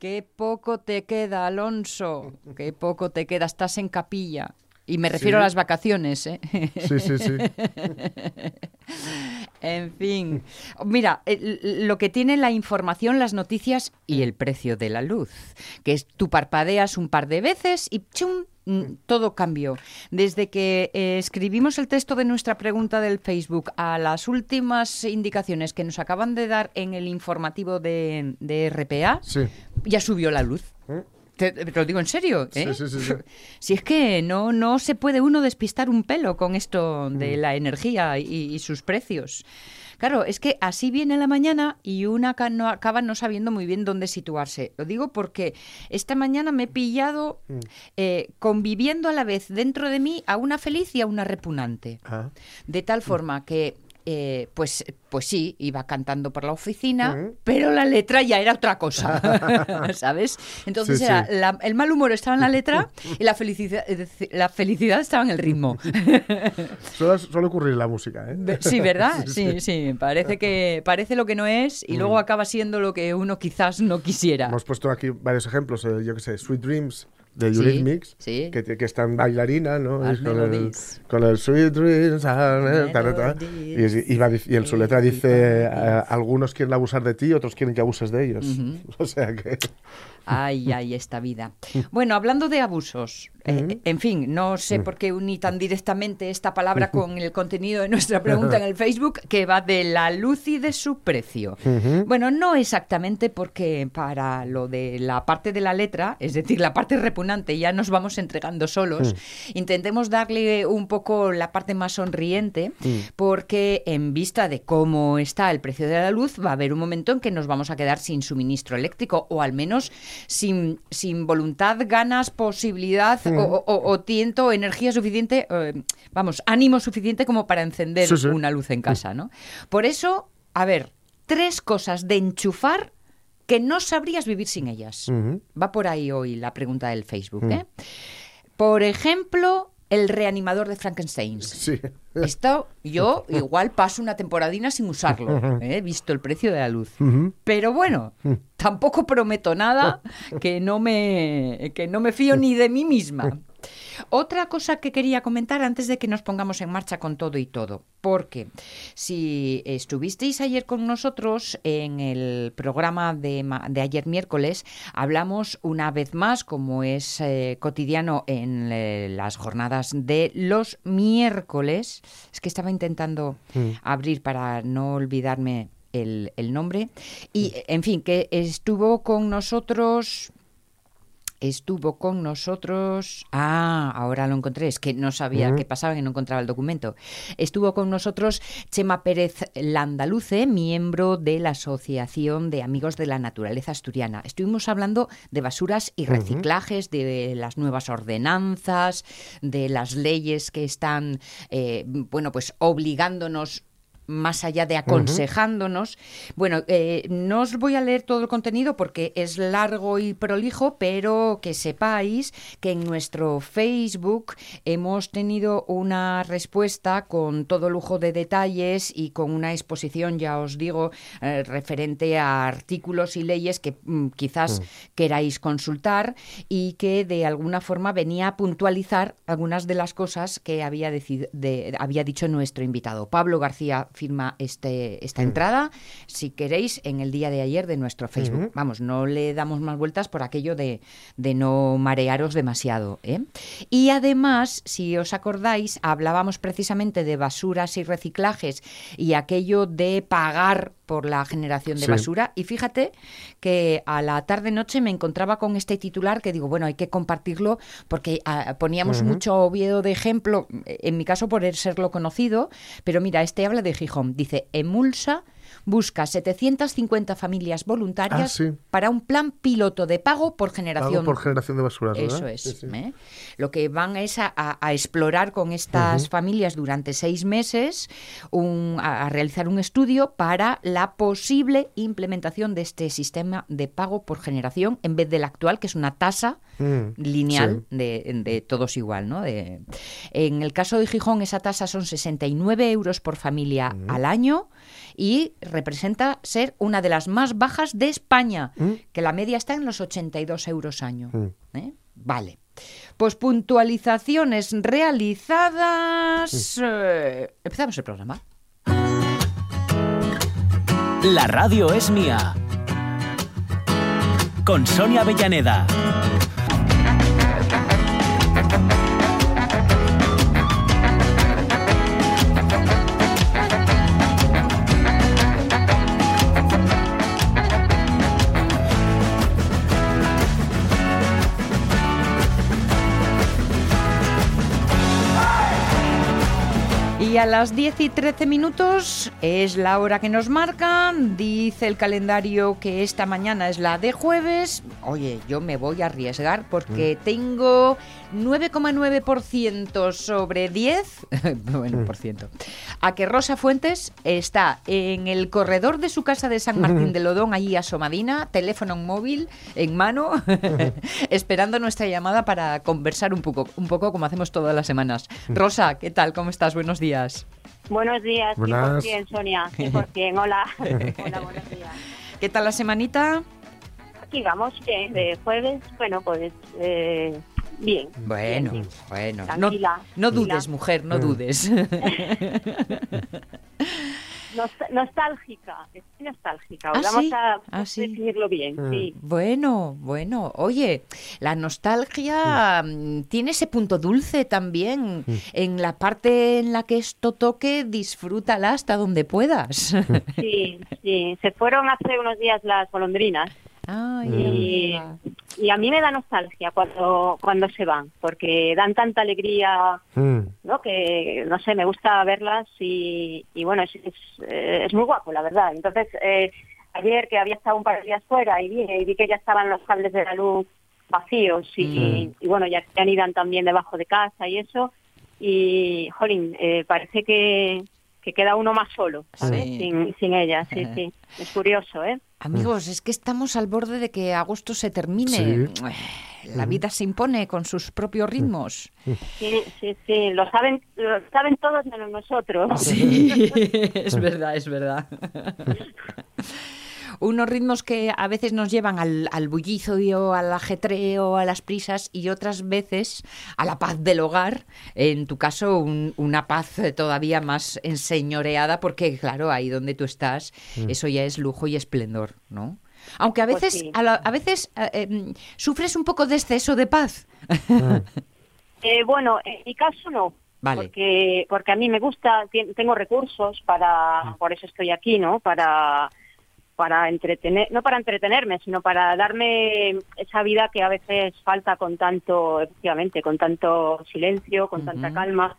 Qué poco te queda, Alonso. Qué poco te queda. Estás en capilla. Y me refiero a las vacaciones, ¿eh? Sí, sí, sí. en fin. Mira, lo que tiene la información, las noticias y el precio de la luz. Que es tú parpadeas un par de veces y ¡chum! Mm, todo cambió. Desde que eh, escribimos el texto de nuestra pregunta del Facebook a las últimas indicaciones que nos acaban de dar en el informativo de, RPA, ya subió la luz. ¿Eh? Te, lo digo en serio. ¿eh? Sí, sí, sí, si es que no, no se puede uno despistar un pelo con esto de mm. la energía y sus precios. Claro, es que así viene la mañana y una no, acaba no sabiendo muy bien dónde situarse. Lo digo porque esta mañana me he pillado mm. eh, conviviendo a la vez dentro de mí a una feliz y a una repugnante. Ah. De tal forma que eh, pues, pues sí, iba cantando por la oficina, pero la letra ya era otra cosa, ¿sabes? Entonces era el mal humor estaba en la letra y la felicidad, la felicidad estaba en el ritmo. suele, ocurrir la música, ¿eh? Sí, ¿verdad? Sí, sí, parece que parece lo que no es y luego mm. acaba siendo lo que uno quizás no quisiera. Hemos puesto aquí varios ejemplos, eh, yo que sé, Sweet Dreams de Eurythmics, sí, Que, que está en bailarina, ¿no? Con el, con el, Sweet Dreams, ah, y, y, va, y, en su letra dice, eh, algunos quieren abusar de ti, otros quieren que abuses de ellos. O sea que... Ay, ay, esta vida. Bueno, hablando de abusos, eh, en fin, no sé por qué uní tan directamente esta palabra con el contenido de nuestra pregunta en el Facebook, que va de la luz y de su precio. Bueno, no exactamente porque para lo de la parte de la letra, es decir, la parte repugnante, ya nos vamos entregando solos, intentemos darle un poco la parte más sonriente, porque en vista de cómo está el precio de la luz, va a haber un momento en que nos vamos a quedar sin suministro eléctrico, o al menos sin, sin voluntad, ganas, posibilidad o, tiento, energía suficiente, eh, vamos, ánimo suficiente como para encender una luz en casa, ¿no? Por eso, a ver, tres cosas de enchufar que no sabrías vivir sin ellas. Va por ahí hoy la pregunta del Facebook, ¿eh? Por ejemplo, el reanimador de Frankenstein. Sí. Esto yo igual paso una temporadina sin usarlo, ¿eh? he visto el precio de la luz. Pero bueno, tampoco prometo nada que no me que no me fío ni de mí misma. Otra cosa que quería comentar antes de que nos pongamos en marcha con todo y todo, porque si estuvisteis ayer con nosotros en el programa de, ayer miércoles, hablamos una vez más, como es eh, cotidiano en eh, las jornadas de los miércoles, es que estaba intentando mm. abrir para no olvidarme el, el, nombre. Y, en fin, que estuvo con nosotros estuvo con nosotros. Ah, ahora lo encontré, es que no sabía qué pasaba, que no encontraba el documento. Estuvo con nosotros Chema Pérez Landaluce, miembro de la Asociación de Amigos de la Naturaleza Asturiana. Estuvimos hablando de basuras y reciclajes, de las nuevas ordenanzas, de las leyes que están, eh, bueno, pues obligándonos más allá de aconsejándonos. Bueno, eh, no os voy a leer todo el contenido porque es largo y prolijo, pero que sepáis que en nuestro Facebook hemos tenido una respuesta con todo lujo de detalles y con una exposición, ya os digo, eh, referente a artículos y leyes que mm, quizás mm. queráis consultar y que de alguna forma venía a puntualizar algunas de las cosas que había, había dicho nuestro invitado. Pablo García firma este, esta mm. entrada, si queréis, en el día de ayer de nuestro Facebook. Vamos, no le damos más vueltas por aquello de, de no marearos demasiado. ¿eh? Y además, si os acordáis, hablábamos precisamente de basuras y reciclajes y aquello de pagar por la generación de basura. Y fíjate que a la tarde-noche me encontraba con este titular que digo, bueno, hay que compartirlo porque ah, poníamos mucho Oviedo de ejemplo, en mi caso por serlo conocido, pero mira, este habla de Gijón. Dice, emulsa busca 750 familias voluntarias ah, para un plan piloto de pago por generación. por generación de basura. Eso es. ¿eh? Lo que van es a, explorar con estas familias durante seis meses, a, realizar un estudio para la posible implementación de este sistema de pago por generación en vez del actual, que es una tasa mm, lineal de, todos igual. ¿no? en el caso de Gijón, esa tasa son 69 euros por familia al año y representa ser una de las más bajas de España, mm. que la media está en los 82 euros año. Mm. ¿eh? Vale. Pues puntualizaciones realizadas. Eh, empezamos el programa. La radio es mía. Con Sonia Bellaneda. Y a las 10 y 13 minutos es la hora que nos marcan. Dice el calendario que esta mañana es la de jueves. Oye, yo me voy a arriesgar porque mm. tengo 9,9% sobre 10. bueno, mm. por ciento. A que Rosa Fuentes está en el corredor de su casa de San Martín de Lodón, allí a Somadina, teléfono móvil en mano, esperando nuestra llamada para conversar un poco, un poco como hacemos todas las semanas. Mm. Rosa, ¿qué tal? ¿Cómo estás? Buenos días. Buenos días, Buenas. 100%, Sonia, 100%, hola. hola, buenos días. ¿Qué tal la semanita? Aquí vamos, bien, de jueves, bueno, pues eh, bien. Bueno, bueno. Tranquila, no, no dudes, mujer, no mm. dudes. nostálgica, estoy nostálgica. ¿Ah, Vamos a ¿Ah, decirlo bien. Mm. Sí. Bueno, bueno. Oye, la nostalgia mm, tiene ese punto dulce también. Mm. En la parte en la que esto toque, disfrútala hasta donde puedas. Sí, sí. Se fueron hace unos días las golondrinas y, a mí me da nostalgia cuando, cuando se van, porque dan tanta alegría, mm. ¿no? Que, no sé, me gusta verlas y, bueno, es, eh, es, muy guapo, la verdad. Entonces, eh, ayer que había estado un par de días fuera y vi, y vi que ya estaban los cables de la luz vacíos y, mm. bueno, ya, han ido también debajo de casa y eso. Y, jolín, eh, parece que, que queda uno más solo, Sin, sin ella, sí, sí. Es curioso, ¿eh? Amigos, es que estamos al borde de que agosto se termine. La vida se impone con sus propios ritmos. Sí, sí, sí, lo saben, lo saben todos menos nosotros. Sí, es verdad, es verdad. unos ritmos que a veces nos llevan al, al bullicio, al ajetreo, a las prisas y otras veces a la paz del hogar. En tu caso, una paz todavía más enseñoreada porque, claro, ahí donde tú estás, mm. eso ya es lujo y esplendor, ¿no? Aunque a pues veces, a, veces eh, em, sufres un poco de exceso de paz. Eh, bueno, en mi caso no. Porque, porque a mí me gusta, tengo recursos para, mm. por eso estoy aquí, ¿no? Para, para entretener, no para entretenerme, sino para darme esa vida que a veces falta con tanto, efectivamente, con tanto silencio, con tanta calma.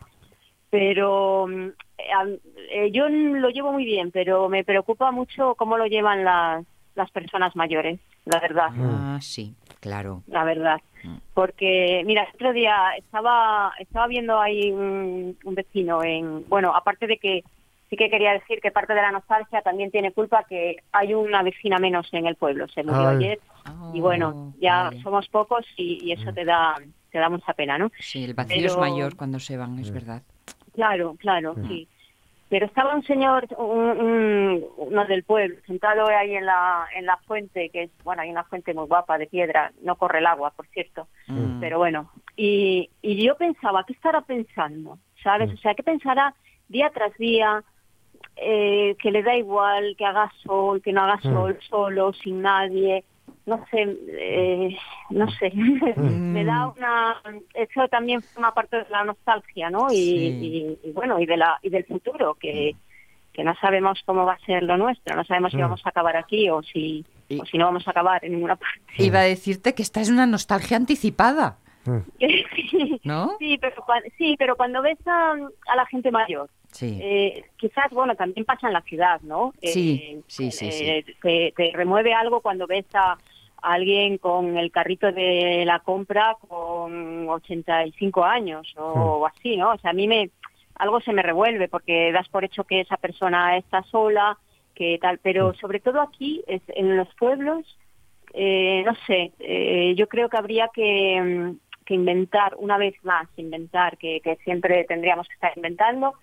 Pero eh, eh, yo lo llevo muy bien, pero me preocupa mucho cómo lo llevan las, las personas mayores, la verdad. Ah, sí, claro. La verdad. Mm. Porque, mira, el otro día estaba, estaba viendo ahí un, un vecino en, bueno, aparte de que sí que quería decir que parte de la nostalgia también tiene culpa que hay una vecina menos en el pueblo, se murió ayer y bueno, ya somos pocos y, eso mm. te da te da mucha pena, ¿no? Sí, el vacío es mayor cuando se van, es mm. verdad. Claro, claro, mm. sí. Pero estaba un señor, uno del pueblo, sentado ahí en la, en la fuente, que es, bueno, hay una fuente muy guapa de piedra, no corre el agua, por cierto, pero bueno, y, y yo pensaba, ¿qué estará pensando? ¿Sabes? O sea, ¿qué pensará día tras día? Eh, que le da igual que haga sol, que no haga mm. sol, solo, sin nadie, no sé, eh, no sé, me da mm. una, eso también forma parte de la nostalgia, ¿no? Y, bueno, y de la y del futuro que, que no sabemos cómo va a ser lo nuestro, no sabemos si mm. vamos a acabar aquí o si o si no vamos a acabar en ninguna parte. Iba a decirte que esta es una nostalgia anticipada. ¿No? Sí, pero, sí, pero cuando ves a, a la gente mayor, Sí. Eh, quizás, bueno, también pasa en la ciudad, ¿no? Sí, eh, sí, sí. Eh, te, remueve algo cuando ves a, alguien con el carrito de la compra con 85 años o, hmm. así, ¿no? O sea, a mí me algo se me revuelve porque das por hecho que esa persona está sola, que tal, pero hmm. sobre todo aquí, en los pueblos, no sé, yo creo que habría que mm, que inventar, una vez más, inventar, que, siempre tendríamos que estar inventando,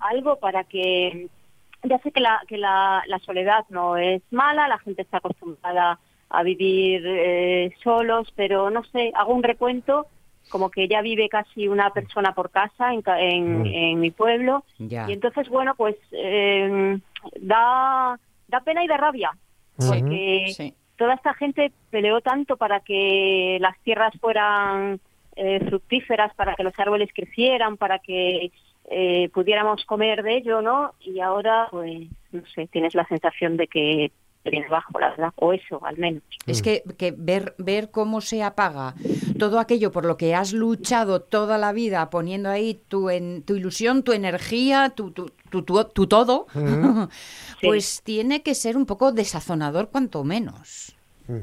algo para que ya sé que la, que la, la soledad no es mala, la gente está acostumbrada a vivir eh, solos, pero no sé, hago un recuento como que ya vive casi una persona por casa en, en, mm. mi pueblo. Y entonces, bueno, pues eh, da, da pena y da rabia, porque toda esta gente peleó tanto para que las tierras fueran eh, fructíferas, para que los árboles crecieran, para que eh, pudiéramos comer de ello, ¿no? Y ahora, pues, no sé, tienes la sensación de que viene bajo, la verdad, o eso, al menos. Es que, que, ver, ver cómo se apaga todo aquello por lo que has luchado toda la vida, poniendo ahí tu, en, tu ilusión, tu energía, tu, tu, tu, todo, pues tiene que ser un poco desazonador, cuanto menos.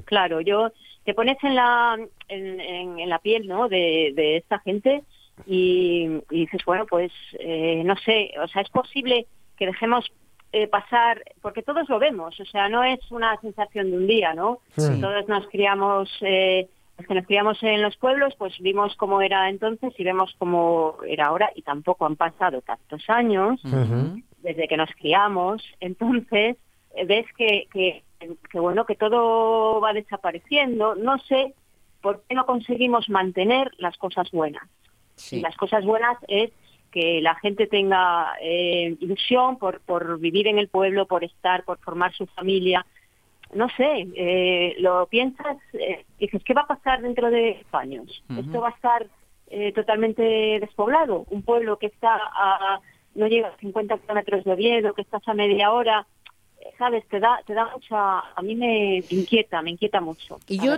Claro, yo te pones en la, en, en, la piel ¿no? de, de esta gente y, dices, bueno, pues eh, no sé, o sea, es posible que dejemos eh, pasar, porque todos lo vemos, o sea, no es una sensación de un día, ¿no? Todos nos criamos, eh, los que nos criamos en los pueblos, pues vimos cómo era entonces y vemos cómo era ahora y tampoco han pasado tantos años desde que nos criamos, entonces ves que, que, que, bueno, que todo va desapareciendo, no sé por qué no conseguimos mantener las cosas buenas. Y las cosas buenas es que la gente tenga eh, ilusión por, por vivir en el pueblo, por estar, por formar su familia. No sé, eh, lo piensas, eh, dices, ¿qué va a pasar dentro de años? ¿Esto va a estar eh, totalmente despoblado? Un pueblo que está a, no llega a 50 kilómetros de Oviedo, que estás a media hora, sabes, te da, te da mucha, a mí me inquieta, me inquieta mucho. Y yo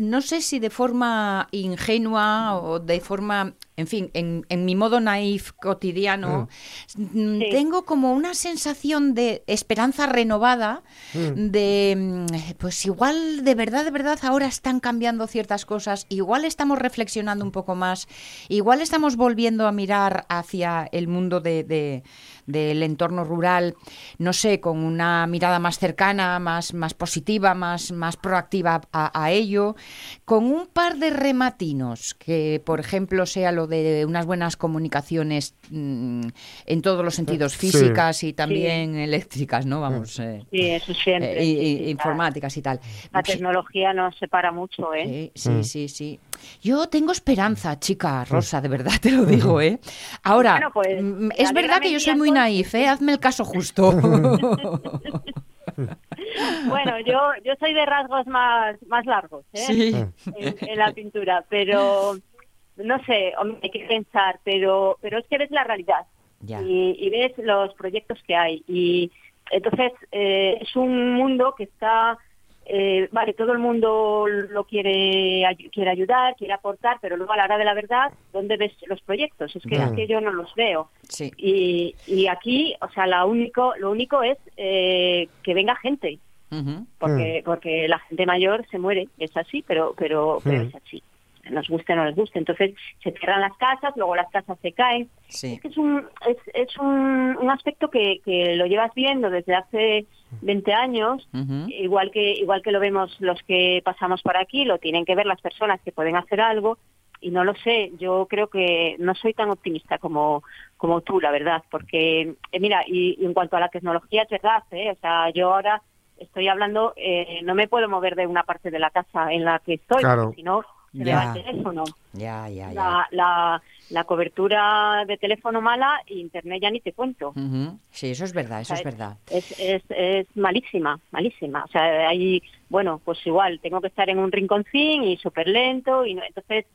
no sé si de forma ingenua o de forma, en fin, en, en mi modo naif cotidiano, mm. tengo como una sensación de esperanza renovada, mm. de, mm, pues igual de verdad, de verdad, ahora están cambiando ciertas cosas, igual estamos reflexionando un poco más, igual estamos volviendo a mirar hacia el mundo de del entorno rural, no sé, con una mirada más cercana, más, más positiva, más, más proactiva a, ello, con un par de rematinos, que por ejemplo sea lo de unas buenas comunicaciones mm, en todos los sentidos, físicas y también eléctricas, ¿no? Vamos. Eh, sí, eso siempre. Eh, informáticas y tal. La tecnología nos separa mucho, ¿eh? Sí, sí, sí. sí. Yo tengo esperanza, chica Rosa, de verdad te lo digo, ¿eh? Ahora, pues, mm, es verdad que yo soy muy naif, ¿eh? Hazme el caso justo. bueno, yo, yo soy de rasgos más, más largos, ¿eh? En, la pintura, pero no sé, hay que pensar, pero, pero es que ves la realidad. Y, y, ves los proyectos que hay. Y entonces eh, es un mundo que está eh, vale, todo el mundo lo quiere, quiere ayudar, quiere aportar, pero luego a la hora de la verdad, ¿dónde ves los proyectos? Es que, que yo no los veo. Y, y aquí, o sea, la único, lo único es eh, que venga gente. porque, porque la gente mayor se muere, es así, pero, pero, pero es así nos guste o no les guste. Entonces se cierran las casas, luego las casas se caen. Es que es un, es, es un, un aspecto que, que, lo llevas viendo desde hace 20 años, igual que igual que lo vemos los que pasamos por aquí, lo tienen que ver las personas que pueden hacer algo y no lo sé, yo creo que no soy tan optimista como, como tú, la verdad, porque, eh, mira, y, en cuanto a la tecnología, es verdad, ¿eh? o sea, yo ahora estoy hablando, eh, no me puedo mover de una parte de la casa en la que estoy, si no, se ya. el teléfono. Ya, ya, ya. La, la, cobertura de teléfono mala internet ya ni te cuento. Sí, eso es verdad, eso es, verdad. Es, es, es, malísima, malísima. O sea, ahí, bueno, pues igual, tengo que estar en un rinconcín y súper lento y entonces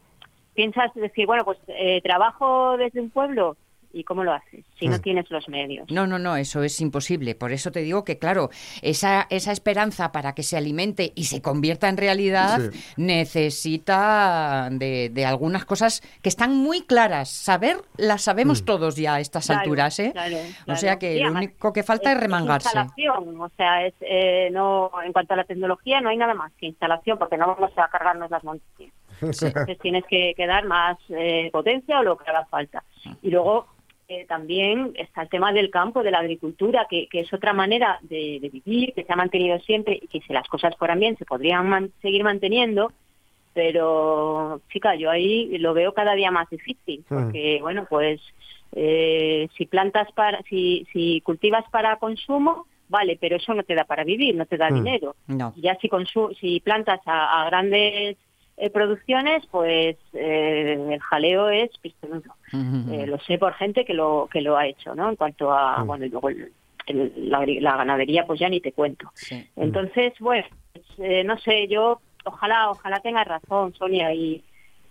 piensas decir, bueno, pues eh, trabajo desde un pueblo ¿Y cómo lo haces si no mm. tienes los medios? No, no, no, eso es imposible. Por eso te digo que, claro, esa, esa esperanza para que se alimente y se convierta en realidad necesita de, algunas cosas que están muy claras. Saber, las sabemos mm. todos ya a estas alturas, ¿eh? O sea que lo único que falta es, remangarse. Instalación, o sea, es, eh, no, en cuanto a la tecnología no hay nada más que instalación porque no vamos a cargarnos las montañas. Entonces tienes que, dar más eh, potencia o lo que haga falta. Y luego eh, también está el tema del campo, de la agricultura, que, es otra manera de, vivir, que se ha mantenido siempre y que si las cosas fueran bien se podrían seguir manteniendo. pero chica, yo ahí lo veo cada día más difícil, porque bueno, pues eh, si plantas para, si, si cultivas para consumo, vale, pero eso no te da para vivir, no te da hmm. dinero. Ya si, si plantas a, grandes eh, producciones, pues eh, el jaleo es pistonudo. lo sé por gente que lo que lo ha hecho, ¿no? En cuanto a, bueno, y luego la, ganadería, pues ya ni te cuento. Entonces, bueno, pues, no sé, yo ojalá, ojalá tengas razón, Sonia, y,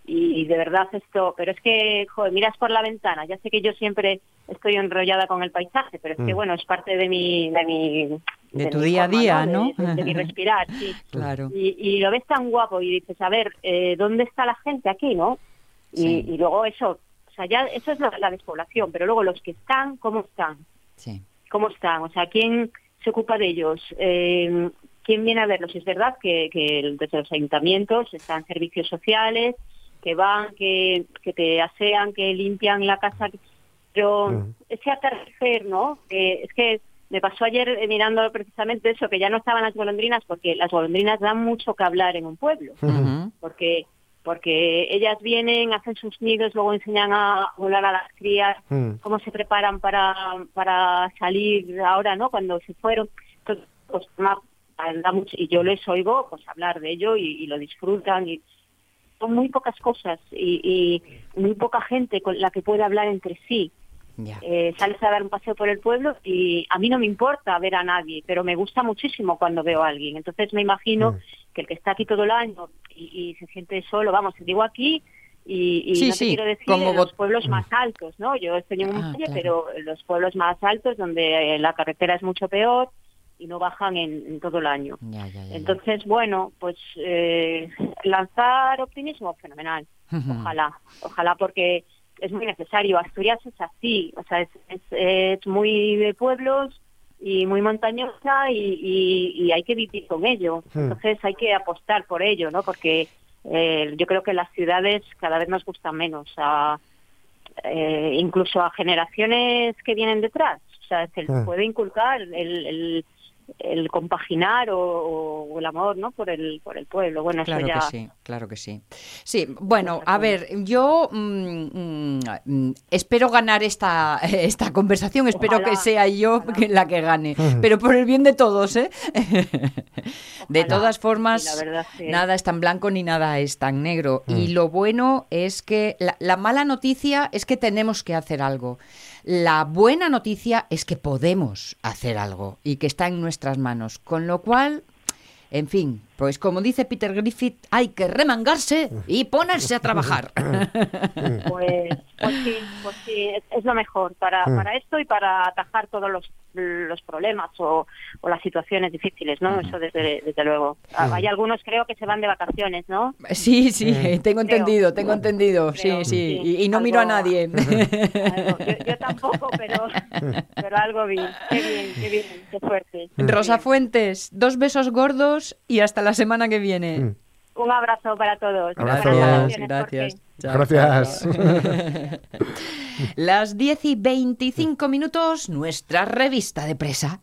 y de verdad esto, pero es que, joder, miras por la ventana, ya sé que yo siempre estoy enrollada con el paisaje, pero es que, mm. bueno, es parte de mi... De, mi, de, tu día a día, ¿no? De, mi respirar, sí. Claro. Y, y, lo ves tan guapo y dices, a ver, eh, ¿dónde está la gente aquí, no? Y, y luego eso, o sea, ya eso es la, despoblación, pero luego los que están, ¿cómo están? Sí. ¿Cómo están? O sea, ¿quién se ocupa de ellos? Eh, ¿quién viene a verlos? Es verdad que, que desde los ayuntamientos están servicios sociales, que van, que, que te asean, que limpian la casa, pero ese atardecer, ¿no? es que me pasó ayer eh, mirando precisamente eso, que ya no estaban las golondrinas, porque las golondrinas dan mucho que hablar en un pueblo, porque porque ellas vienen, hacen sus nidos, luego enseñan a volar a las crías, mm. cómo se preparan para, para salir ahora, ¿no? Cuando se fueron. Entonces, pues, y yo les oigo pues hablar de ello y, lo disfrutan y son muy pocas cosas y, muy poca gente con la que puede hablar entre sí. Eh, sales a dar un paseo por el pueblo y a mí no me importa ver a nadie, pero me gusta muchísimo cuando veo a alguien. Entonces me imagino mm. que el que está aquí todo el año y, se siente solo, vamos, digo aquí y, no quiero decir los pueblos más mm. altos, ¿no? Yo estoy en un ah, pero los pueblos más altos donde la carretera es mucho peor, y no bajan en, todo el año. Entonces, bueno, pues eh, lanzar optimismo, fenomenal. Ojalá, ojalá porque es muy necesario. Asturias es así, o sea, es, es, muy de pueblos y muy montañosa y, hay que vivir con ello. Entonces hay que apostar por ello, ¿no? Porque eh, yo creo que las ciudades cada vez nos gustan menos, a, eh, incluso a generaciones que vienen detrás. O sea, se les puede inculcar el, el compaginar o, el amor no por el por el pueblo. Bueno claro que sí claro que sí. Sí bueno a ver yo mm, mm, espero ganar esta esta conversación espero que sea yo la que gane pero por el bien de todos eh de todas formas nada es tan blanco ni nada es tan negro. Y lo bueno es que la mala noticia es que tenemos que hacer algo la buena noticia es que podemos hacer algo y que está en nuestras manos, con lo cual, en fin, pues como dice Peter Griffith, hay que remangarse y ponerse a trabajar. Pues, pues sí, pues sí, es, lo mejor para, mm. para esto y para atajar todos los, los problemas o, o, las situaciones difíciles, ¿no? Eso desde, desde luego. Ah, hay algunos creo que se van de vacaciones, ¿no? Sí, sí, tengo entendido, tengo entendido, sí, sí, y, no miro a nadie. yo, tampoco, pero, pero algo vi. Qué bien, qué bien, qué fuerte. Rosa Fuentes, dos besos gordos y hasta la semana que viene. Mm. Un abrazo para todos. Gracias. Gracias. Gracias. Las 10 y 25 minutos, nuestra revista de presa.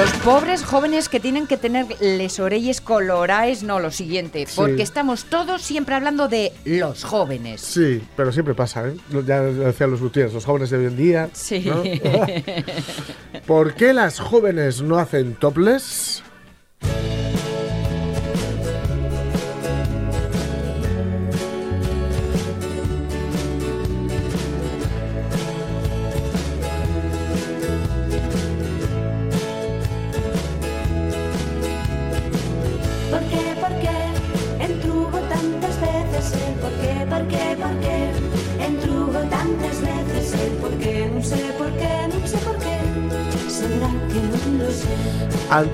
Los pobres jóvenes que tienen que tener les orelles coloraes, no, lo siguiente, porque estamos todos siempre hablando de los jóvenes. Sí, pero siempre pasa, ¿eh? Ya decían los Gutiérrez, los jóvenes de hoy en día. Sí. ¿Por qué las jóvenes no hacen topless?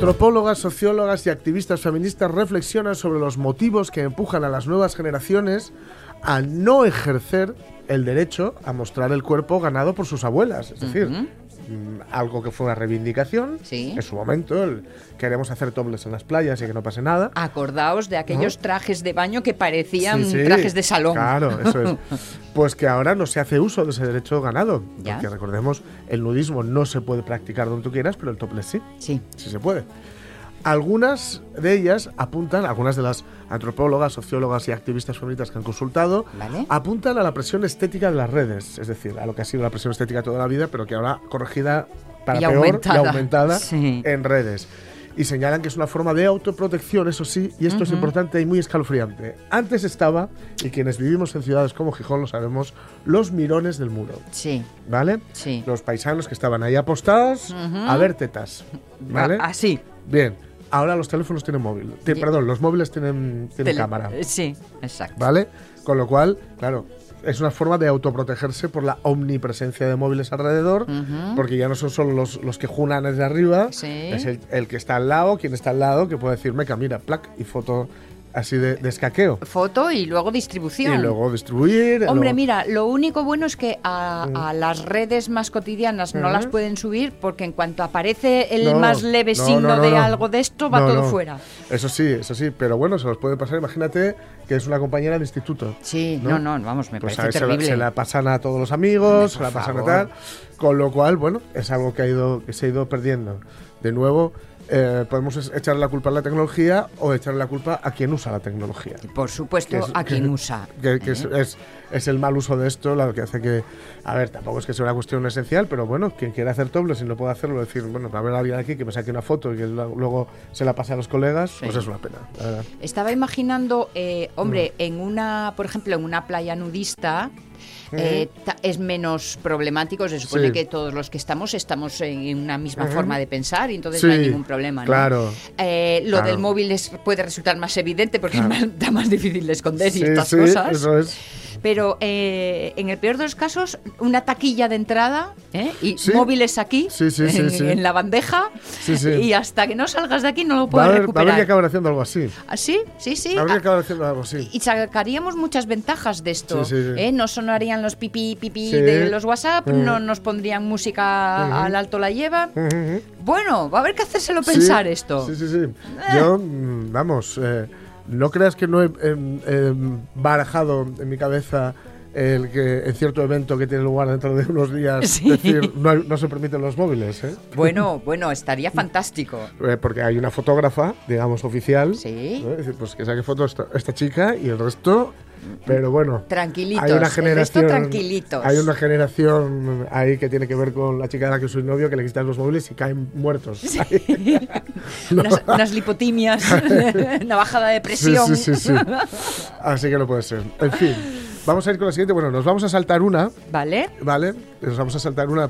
Antropólogas, sociólogas y activistas feministas reflexionan sobre los motivos que empujan a las nuevas generaciones a no ejercer el derecho a mostrar el cuerpo ganado por sus abuelas. Es decir, mm, algo que fue una reivindicación en su momento. queremos hacer tobles en las playas y que no pase nada. Acordaos de aquellos trajes de baño que parecían trajes de salón. Claro, eso es. pues que ahora no se hace uso de ese derecho ganado. Porque recordemos, el nudismo no se puede practicar donde tú quieras, pero el topless sí. Sí. Sí se puede. Algunas de ellas apuntan, algunas de las antropólogas, sociólogas y activistas feministas que han consultado, apuntan a la presión estética de las redes, es decir, a lo que ha sido la presión estética toda la vida, pero que ahora corregida para peor aumentada. y aumentada en redes. Y señalan que es una forma de autoprotección, eso sí, y esto es importante y muy escalofriante. Antes estaba, y quienes vivimos en ciudades como Gijón lo sabemos, los mirones del muro. Sí. ¿Vale? Sí. Los paisanos que estaban ahí apostados a ver tetas. ¿Vale? Así. Bien. Ahora los teléfonos tienen móvil. perdón, los móviles tienen, cámara. Eh, sí, exacto. ¿Vale? Con lo cual, claro, es una forma de autoprotegerse por la omnipresencia de móviles alrededor, porque ya no son solo los, los que junan desde arriba, es el, que está al lado, quien está al lado, que puede decirme que mira, plac, y foto así de, escaqueo. Foto y luego distribución. Y luego distribuir. Hombre, mira, lo único bueno es que a, mm. las redes más cotidianas no las pueden subir porque en cuanto aparece el más leve signo de algo de esto, va todo fuera. Eso sí, eso sí, pero bueno, se los puede pasar. Imagínate que es una compañera de instituto. Sí, no, no, vamos, me pues parece terrible. Se la, pasan a todos los amigos, se la pasan a tal. Con lo cual, bueno, es algo que, ha ido, que se ha ido perdiendo. De nuevo, eh, podemos echarle la culpa a la tecnología o echarle la culpa a quien usa la tecnología. Por supuesto, a quien usa. Que, ¿eh? es, es, el mal uso de esto lo que hace que, a ver, tampoco es que sea una cuestión esencial, pero bueno, quien quiera hacer doble, si no puede hacerlo, decir, bueno, a haber alguien aquí que me saque una foto y que luego se la pase a los colegas, pues es una pena. Estaba imaginando, eh, hombre, mm. en una, por ejemplo, en una playa nudista, eh, es menos problemático. Se supone que todos los que estamos estamos en una misma forma de pensar y entonces no hay ningún problema. Claro. Eh, lo del móvil puede resultar más evidente porque es más, más difícil de esconder y estas cosas. Eso es pero eh, en el peor de los casos, una taquilla de entrada ¿eh? y móviles aquí, en, la bandeja, y hasta que no salgas de aquí no lo puedes recuperar. Habría que acabar haciendo algo así. ¿Ah, sí? Sí, sí. Habría que acabar haciendo algo así. Y sacaríamos muchas ventajas de esto. ¿eh? No sonarían los pipí, pipí de los WhatsApp, no nos pondrían música al alto la lleva. Bueno, va a haber que hacérselo pensar esto. Sí, sí, sí. Yo, mm, vamos... No creas que no he, barajado en mi cabeza el que en cierto evento que tiene lugar dentro de unos días decir no, se permiten los móviles. ¿eh? Bueno, bueno, estaría fantástico. Eh, porque hay una fotógrafa, digamos, oficial. Sí. Pues que saque fotos esta, esta chica y el resto pero bueno, tranquilitos, hay una generación, tranquilitos. Hay una generación ahí que tiene que ver con la chica de la que soy novio que le quitan los móviles y caen muertos. unas, lipotimias, una bajada de presión. Sí, sí, sí, Así que no puede ser. En fin. Vamos a ir con la siguiente. Bueno, nos vamos a saltar una. Vale. Vale. Nos vamos a saltar una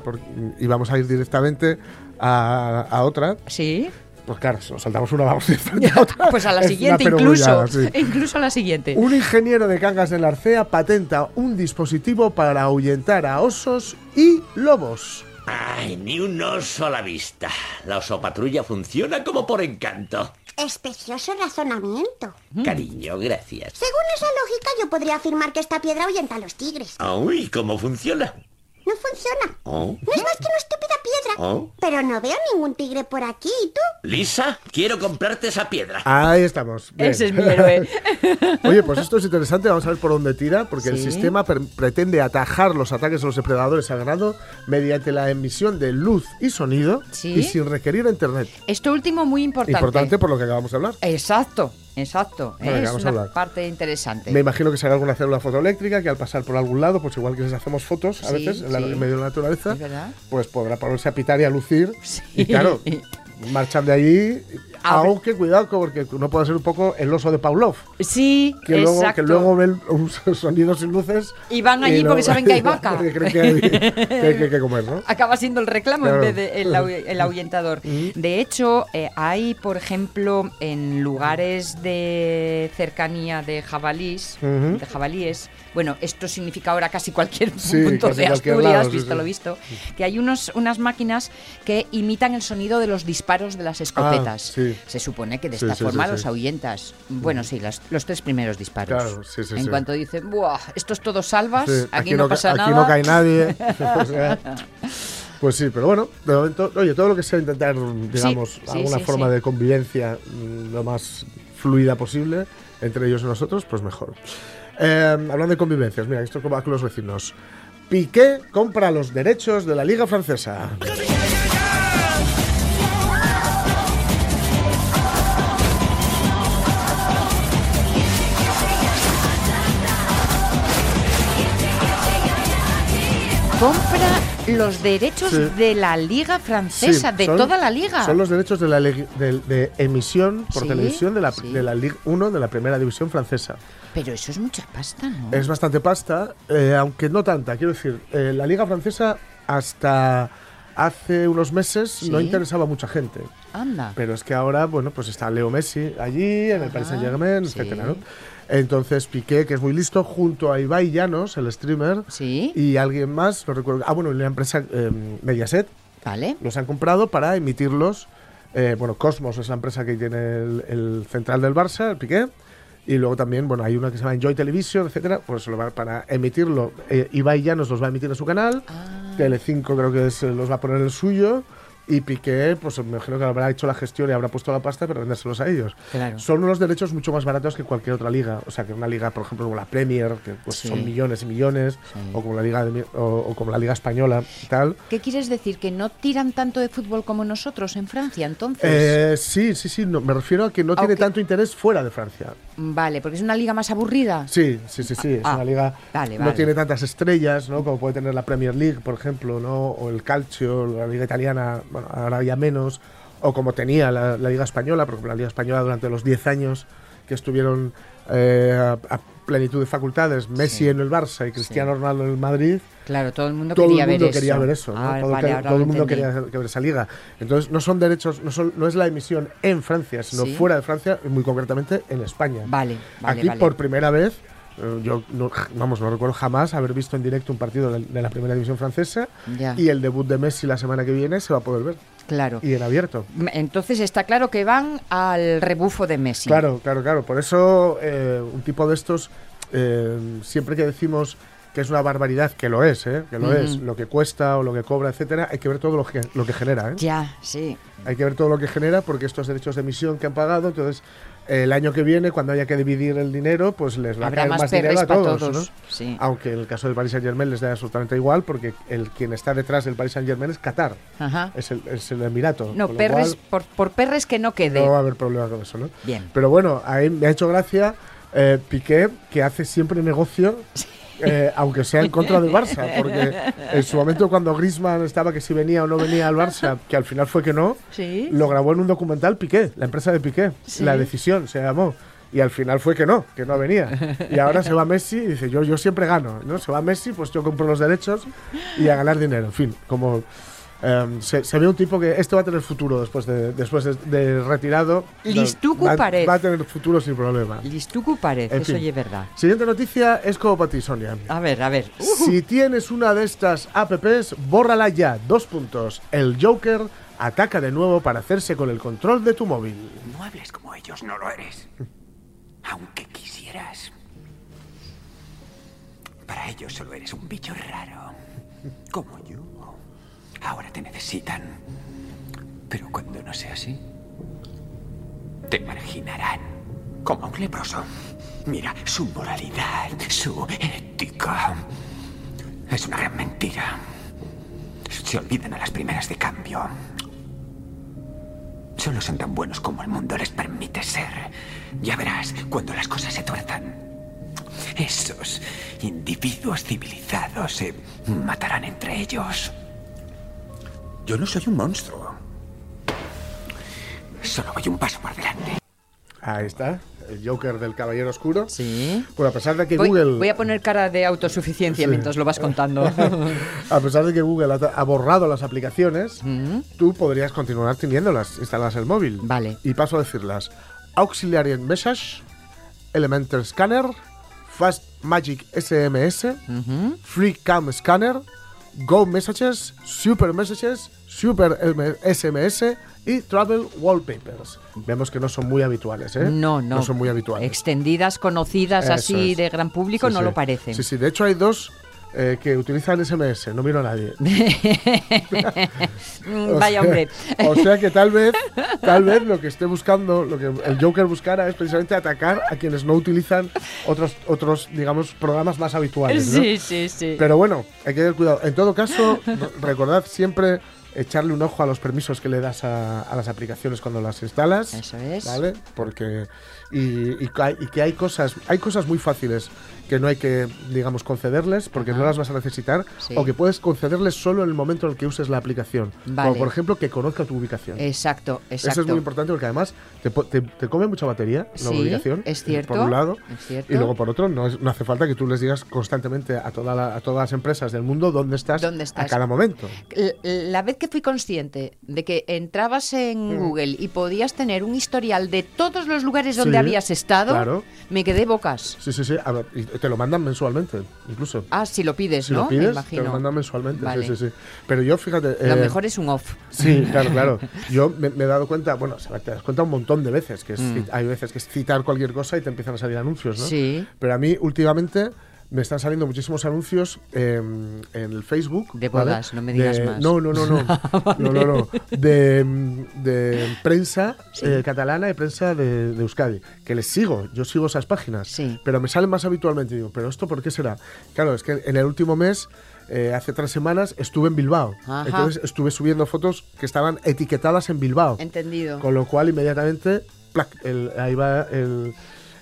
y vamos a ir directamente a, a otra. Sí. Pues claro, nos saltamos una, vamos a otra. Pues a la siguiente, incluso. Incluso a la siguiente. Un ingeniero de Cangas de la Arcea patenta un dispositivo para ahuyentar a osos y lobos. Ay, ni un oso a la vista. La osopatrulla funciona como por encanto. Es precioso razonamiento. Cariño, gracias. Según esa lógica, yo podría afirmar que esta piedra ahuyenta a los tigres. Uy, ¿cómo funciona? No funciona. Oh. No es más que una estúpida piedra. Oh. Pero no veo ningún tigre por aquí. ¿Y tú? Lisa, quiero comprarte esa piedra. Ahí estamos. Ese es mi héroe. Oye, pues esto es interesante. Vamos a ver por dónde tira. Porque el sistema pretende atajar los ataques de los depredadores a ganado mediante la emisión de luz y sonido y sin requerir internet. Esto último muy importante. Importante por lo que acabamos de hablar. Exacto. Exacto, ¿eh? es una parte interesante. Me imagino que será alguna célula fotoeléctrica que al pasar por algún lado, pues igual que les hacemos fotos a veces en, medio de la naturaleza, pues podrá ponerse a pitar y a lucir. Y claro, marchan de allí aunque cuidado, porque no puede ser un poco el oso de Pavlov. Sí, que luego, Que luego ven sonidos y luces. Y van allí porque saben que hay vaca. que creen que hay, que, comer, ¿no? Acaba siendo el reclamo en vez de el, ahuyentador. De hecho, eh, hay, por ejemplo, en lugares de cercanía de jabalís, de jabalíes, bueno, esto significa ahora casi cualquier punto de Asturias, visto lo visto, que hay unos, unas máquinas que imitan el sonido de los disparos de las escopetas. Ah, se supone que de esta forma los ahuyentas. Bueno, sí, los tres primeros disparos. en cuanto dicen, Buah, estos todos salvas, aquí, no, pasa nada. Aquí no cae nadie. Pues sí, pero bueno, de momento, oye, todo lo que sea intentar, digamos, alguna forma de convivencia mm, lo más fluida posible entre ellos y nosotros, pues mejor. Eh, hablando de convivencias, mira, esto va con los vecinos. Piqué compra los derechos de la Liga Francesa. Los derechos de la liga francesa, de toda la liga. Son los derechos de, la de, emisión por televisión de la, de la Ligue 1 de la primera división francesa. Pero eso es mucha pasta, ¿no? Es bastante pasta, eh, aunque no tanta. Quiero decir, eh, la liga francesa hasta hace unos meses no interesaba a mucha gente. Anda. Pero es que ahora, bueno, pues está Leo Messi allí, en el Paris Saint Germain, etcétera, ¿no? Entonces Piqué, que es muy listo, junto a Ibai Llanos, el streamer, y alguien más, no recuerdo. Ah, bueno, la empresa eh, Mediaset. Vale. Los han comprado para emitirlos. Eh, bueno, Cosmos es la empresa que tiene el, central del Barça, el Piqué. Y luego también, bueno, hay una que se llama Enjoy Television, etcétera, pues lo va, para emitirlo. Eh, Ibai Llanos los va a emitir en su canal. Ah. Tele5 creo que los va a poner el suyo. Y Piqué, pues me imagino que habrá hecho la gestión y habrá puesto la pasta para vendérselos a ellos. Son unos derechos mucho más baratos que cualquier otra liga. O sea, que una liga, por ejemplo, como la Premier, que pues, son millones y millones, o, como la liga o, como la Liga Española y tal. ¿Qué quieres decir? ¿Que no tiran tanto de fútbol como nosotros en Francia, entonces? Eh, sí, sí, sí. me refiero a que no tiene tanto interés fuera de Francia. Vale, porque es una liga más aburrida. Sí, sí, sí, sí. Es ah, una liga. no tiene tantas estrellas, ¿no? Como puede tener la Premier League, por ejemplo, ¿no? O el Calcio, la liga italiana, bueno, ahora ya menos. O como tenía la, Liga Española, porque la Liga Española durante los 10 años que estuvieron eh, a, plenitud de facultades, Messi en el Barça y Cristiano Ronaldo en el Madrid. Claro, todo el mundo quería ver eso. Quería ver eso ah, todo, el mundo quería ver esa liga. Entonces, no son derechos, no, son, no es la emisión en Francia, sino fuera de Francia, muy concretamente en España. Vale, Aquí por primera vez eh, yo no, vamos, no recuerdo jamás haber visto en directo un partido de, la primera división francesa y el debut de Messi la semana que viene se va a poder ver. Claro. Y en abierto. Entonces está claro que van al rebufo de Messi. Claro, claro, claro. Por eso eh, un tipo de estos, eh, siempre que decimos que es una barbaridad, que lo es, ¿eh? que lo es, lo que cuesta o lo que cobra, etcétera, hay que ver todo lo que, lo que genera. ¿eh? Ya, sí. Hay que ver todo lo que genera porque estos derechos de emisión que han pagado, entonces el año que viene, cuando haya que dividir el dinero, pues les va a caer más, dinero a todos. Aunque en el caso del Paris Saint Germain les da absolutamente igual, porque el quien está detrás del Paris Saint Germain es Qatar. Es, el, es el Emirato. No, perres, por, por, perres que no quede. No va a haber problema con eso, ¿no? Bien. Pero bueno, ahí me ha hecho gracia eh, Piqué, que hace siempre negocio. Eh, aunque sea en contra del Barça, porque en su momento cuando Griezmann estaba que si venía o no venía al Barça, que al final fue que no, lo grabó en un documental Piqué, la empresa de Piqué, la decisión se llamó. Y al final fue que no, que no venía. Y ahora se va Messi y dice, yo, yo siempre gano, ¿no? Se va Messi, pues yo compro los derechos y a ganar dinero. En fin, como Em, se, ve un tipo que esto va a tener futuro después de, después de, retirado. Listuku va, va, a tener futuro sin problema. Listuku parece, eso es verdad. Siguiente noticia es como para ti, Sonia. A ver, a ver. Si tienes una de estas apps, bórrala ya. Dos puntos. El Joker ataca de nuevo para hacerse con el control de tu móvil. No hables como ellos, no lo eres. Aunque quisieras. Para ellos solo eres un bicho raro. Como yo. Ahora te necesitan. Pero cuando no sea así, te marginarán como un leproso. Mira, su moralidad, su ética. Es una gran mentira. Se olvidan a las primeras de cambio. Solo son tan buenos como el mundo les permite ser. Ya verás cuando las cosas se tuerzan. Esos individuos civilizados se matarán entre ellos. Yo no soy un monstruo. Solo voy un paso por delante. Ahí está, el Joker del Caballero Oscuro. Sí. Bueno, a pesar de que Google. Voy a poner cara de autosuficiencia mientras lo vas contando. a pesar de que Google ha, borrado las aplicaciones, mm. tú podrías continuar teniéndolas instaladas en el móvil. Vale. Y paso a decirlas: Auxiliary Message, Elementor Scanner, Fast Magic SMS, Free Cam Scanner, Go Messages, Super Messages, Super SMS y Travel Wallpapers. Vemos que no son muy habituales, ¿eh? No, no. No son muy habituales. Extendidas, conocidas así de gran público, no lo parecen. Sí, sí. De hecho, hay dos eh, que utilizan SMS, no miro a nadie. Vaya hombre. O sea que tal vez, tal vez lo que esté buscando, lo que el Joker buscara es precisamente atacar a quienes no utilizan otros, otros digamos, programas más habituales. Sí, sí, sí. Pero bueno, hay que tener cuidado. En todo caso, recordad siempre echarle un ojo a los permisos que le das a, a, las aplicaciones cuando las instalas. Eso es. ¿Vale? Porque. Y, y, y, que hay cosas, hay cosas muy fáciles que no hay que, digamos, concederles porque no las vas a necesitar o que puedes concederles solo en el momento en el que uses la aplicación. Como por ejemplo que conozca tu ubicación. Exacto, exacto. Eso es muy importante porque además te, te, come mucha batería la ubicación. Es cierto. Por un lado. Es. Y luego por otro, no, no, hace falta que tú les digas constantemente a, toda a todas las empresas del mundo dónde estás, ¿Dónde estás? a cada momento. La, vez que fui consciente de que entrabas en mm. Google y podías tener un historial de todos los lugares donde habías estado, me quedé bocas. Sí, sí, sí. A ver, te lo mandan mensualmente, incluso. Ah, si lo pides, si ¿no? lo pides, te lo mandan mensualmente. Sí, sí, sí. Pero yo, fíjate. Lo eh, mejor es un off. Sí, claro, claro. Yo me, he dado cuenta, bueno, te das cuenta un montón de veces, que mm. hay veces que es citar cualquier cosa y te empiezan a salir anuncios, ¿no? Sí. Pero a mí, últimamente me están saliendo muchísimos anuncios en el Facebook. De bodas, no me digas más. No, no, no, no. no, no, no. De, de prensa eh, catalana y prensa de, Euskadi. Que les sigo, yo sigo esas páginas. Sí. Pero me salen más habitualmente. Digo, ¿pero esto por qué será? Claro, es que en el último mes. Eh, hace tres semanas estuve en Bilbao. Entonces estuve subiendo fotos que estaban etiquetadas en Bilbao. Entendido. Con lo cual inmediatamente, el, ahí va el,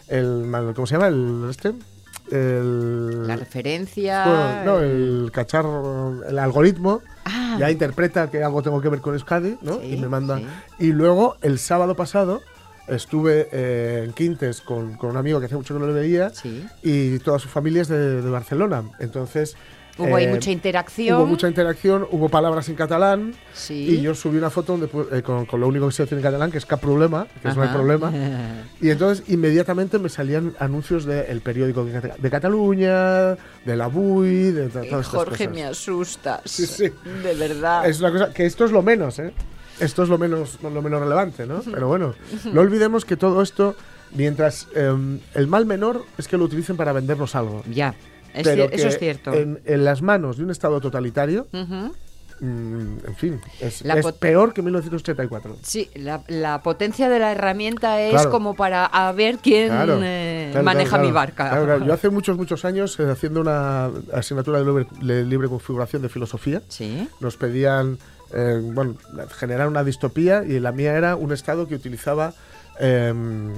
el, ¿Cómo se llama? El, este, el, la referencia. no, el cacharro, el algoritmo. Ah. Ya interpreta que algo tengo que ver con Euskadi, ¿no? y me manda. Y luego, el sábado pasado, estuve eh, en Quintes con, con, un amigo que hace mucho que no le veía. Y toda su familia es de, de Barcelona. Entonces Hubo ahí eh, mucha interacción. Hubo mucha interacción, hubo palabras en catalán. Sí. Y yo subí una foto donde, eh, con, lo único que se dice en catalán, que es cap problema, que es no hay problema. y entonces inmediatamente me salían anuncios del periódico de, Cataluña, de la BUI, de todas Jorge, me asustas. Sí, sí. De verdad. Es una cosa que esto es lo menos, ¿eh? Esto es lo menos, lo menos relevante, ¿no? Pero bueno, no olvidemos que todo esto, mientras em, el mal menor es que lo utilicen para vendernos algo. Ya pero eso es cierto. En, las manos de un Estado totalitario, mm, en fin, es, peor que 1984. Sí, la, potencia de la herramienta es como para a ver quién eh, maneja mi barca. Yo hace muchos, muchos años, eh, haciendo una asignatura de libre, configuración de filosofía, nos pedían eh, bueno, generar una distopía y la mía era un Estado que utilizaba em,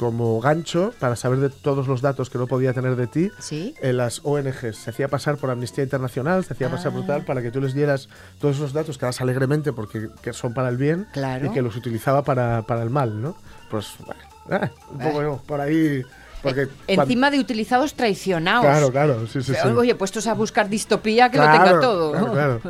como gancho para saber de todos los datos que no podía tener de ti en las ONGs. Se hacía pasar por Amnistía Internacional, se hacía pasar por tal, ah. para que tú les dieras todos esos datos que das alegremente porque que son para el bien y que los utilizaba para, para el mal, ¿no? Pues, bueno, eh, un poco eh. por ahí porque Encima de utilizados traicionados. Claro, claro, sí, sí, Oye, puestos a buscar distopía que lo tenga todo. Claro, claro.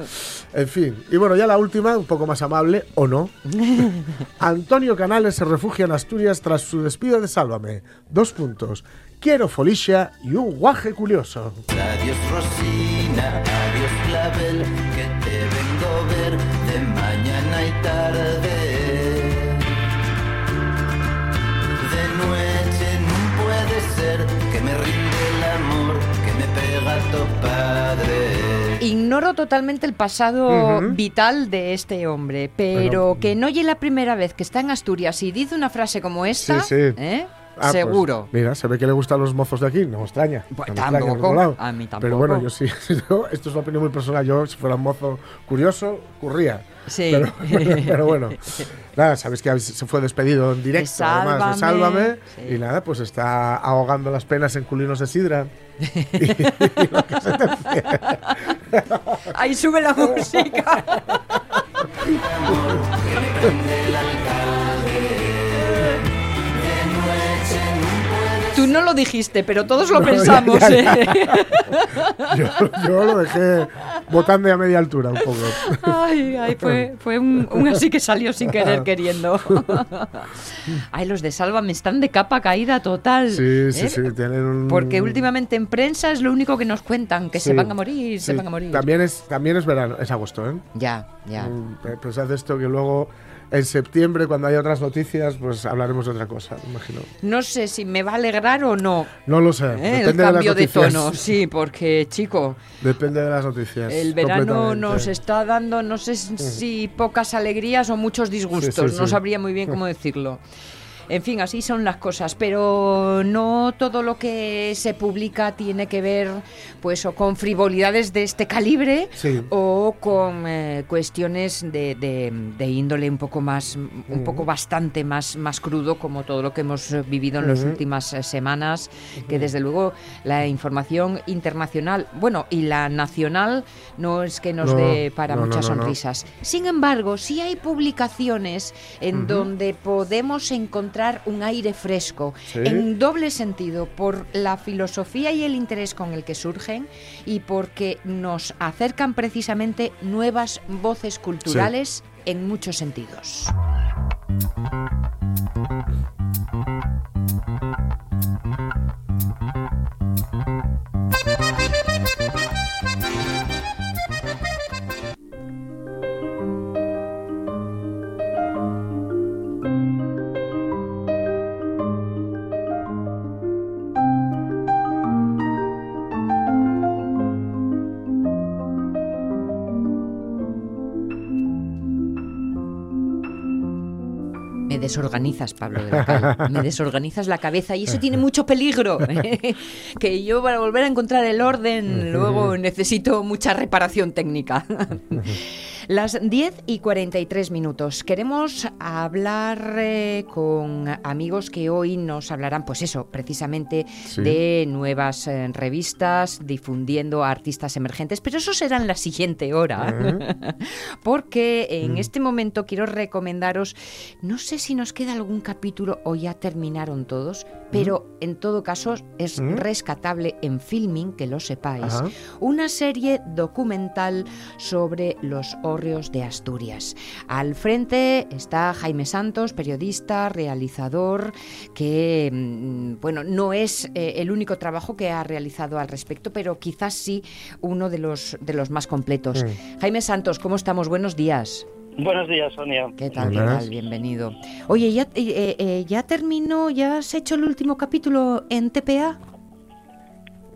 En fin, y bueno, ya la última, un poco más amable, o no. Antonio Canales se refugia en Asturias tras su despido de Sálvame. Dos puntos. Quiero folicia y un guaje curioso. Adiós Rosina, adiós Clavel, que te vengo a ver de mañana y tarde. Que me rinde el amor, que me pega tu padre. Ignoro totalmente el pasado vital de este hombre, pero que no llegue la primera vez que está en Asturias y dice una frase como esta, ¿eh? Ah, pues, Seguro. mira, se ve que le gustan los mozos de aquí, no me extraña. Pues tampoco, a mí tampoco. Pero bueno, yo sí, esto es una opinión muy personal. Yo, si fuera un mozo curioso, curría. Sí. Pero, bueno, nada, sabéis que se fue despedido en directo, además de Sálvame. Y nada, pues está ahogando las penas en culinos de sidra. Ahí sube la música. Tú no lo dijiste, pero todos lo pensamos. ¿eh? yo, lo dejé botando a media altura un poco. Ay, ay fue, fue un, así que salió sin querer queriendo. Ay, los de Salva me están de capa caída total. Sí, sí, ¿eh? sí. Tienen un... Porque últimamente en prensa es lo único que nos cuentan, que se van a morir, se van a morir. También es, también es verano, es agosto, ¿eh? Ya, ya. Mm, pues hace esto que luego en septiembre, cuando haya otras noticias, pues hablaremos de otra cosa, imagino. No sé si me va a alegrar o no. No lo sé. ¿Eh? el cambio de, tono, sí, porque, chico. Depende de las noticias. El verano nos está dando, no sé si pocas alegrías o muchos disgustos. No sabría muy bien cómo decirlo. En fin, así son las cosas, pero no todo lo que se publica tiene que ver pues o con frivolidades de este calibre o con eh, cuestiones de, índole un poco más, un poco bastante más, más crudo como todo lo que hemos vivido en las últimas eh, semanas, que desde luego la información internacional, bueno, y la nacional no es que nos dé para muchas sonrisas. Sin embargo, sí hay publicaciones en donde podemos encontrar un aire fresco, en doble sentido, por la filosofía y el interés con el que surgen y porque nos acercan precisamente nuevas voces culturales en muchos sentidos. Desorganizas, Pablo de la Me desorganizas la cabeza y eso tiene mucho peligro. que yo para volver a encontrar el orden luego necesito mucha reparación técnica. Las 10 y 43 minutos. Queremos hablar eh, con amigos que hoy nos hablarán, pues eso, precisamente de nuevas eh, revistas, difundiendo a artistas emergentes, pero eso será en la siguiente hora. Porque en mm. este momento quiero recomendaros, no sé si nos queda algún capítulo o ya terminaron todos, pero mm. en todo caso es mm. rescatable en filming, que lo sepáis, una serie documental sobre los de Asturias. Al frente está Jaime Santos, periodista, realizador, que mm, bueno, no es eh, el único trabajo que ha realizado al respecto, pero quizás sí uno de los, de los más completos. Mm. Jaime Santos, ¿cómo estamos? Buenos días. Buenos días, Sonia. ¿Qué tal? ¿Qué tal? Bienvenido. Oye, ¿ya, eh, eh, ¿ya terminó, ya has hecho el último capítulo en TPA?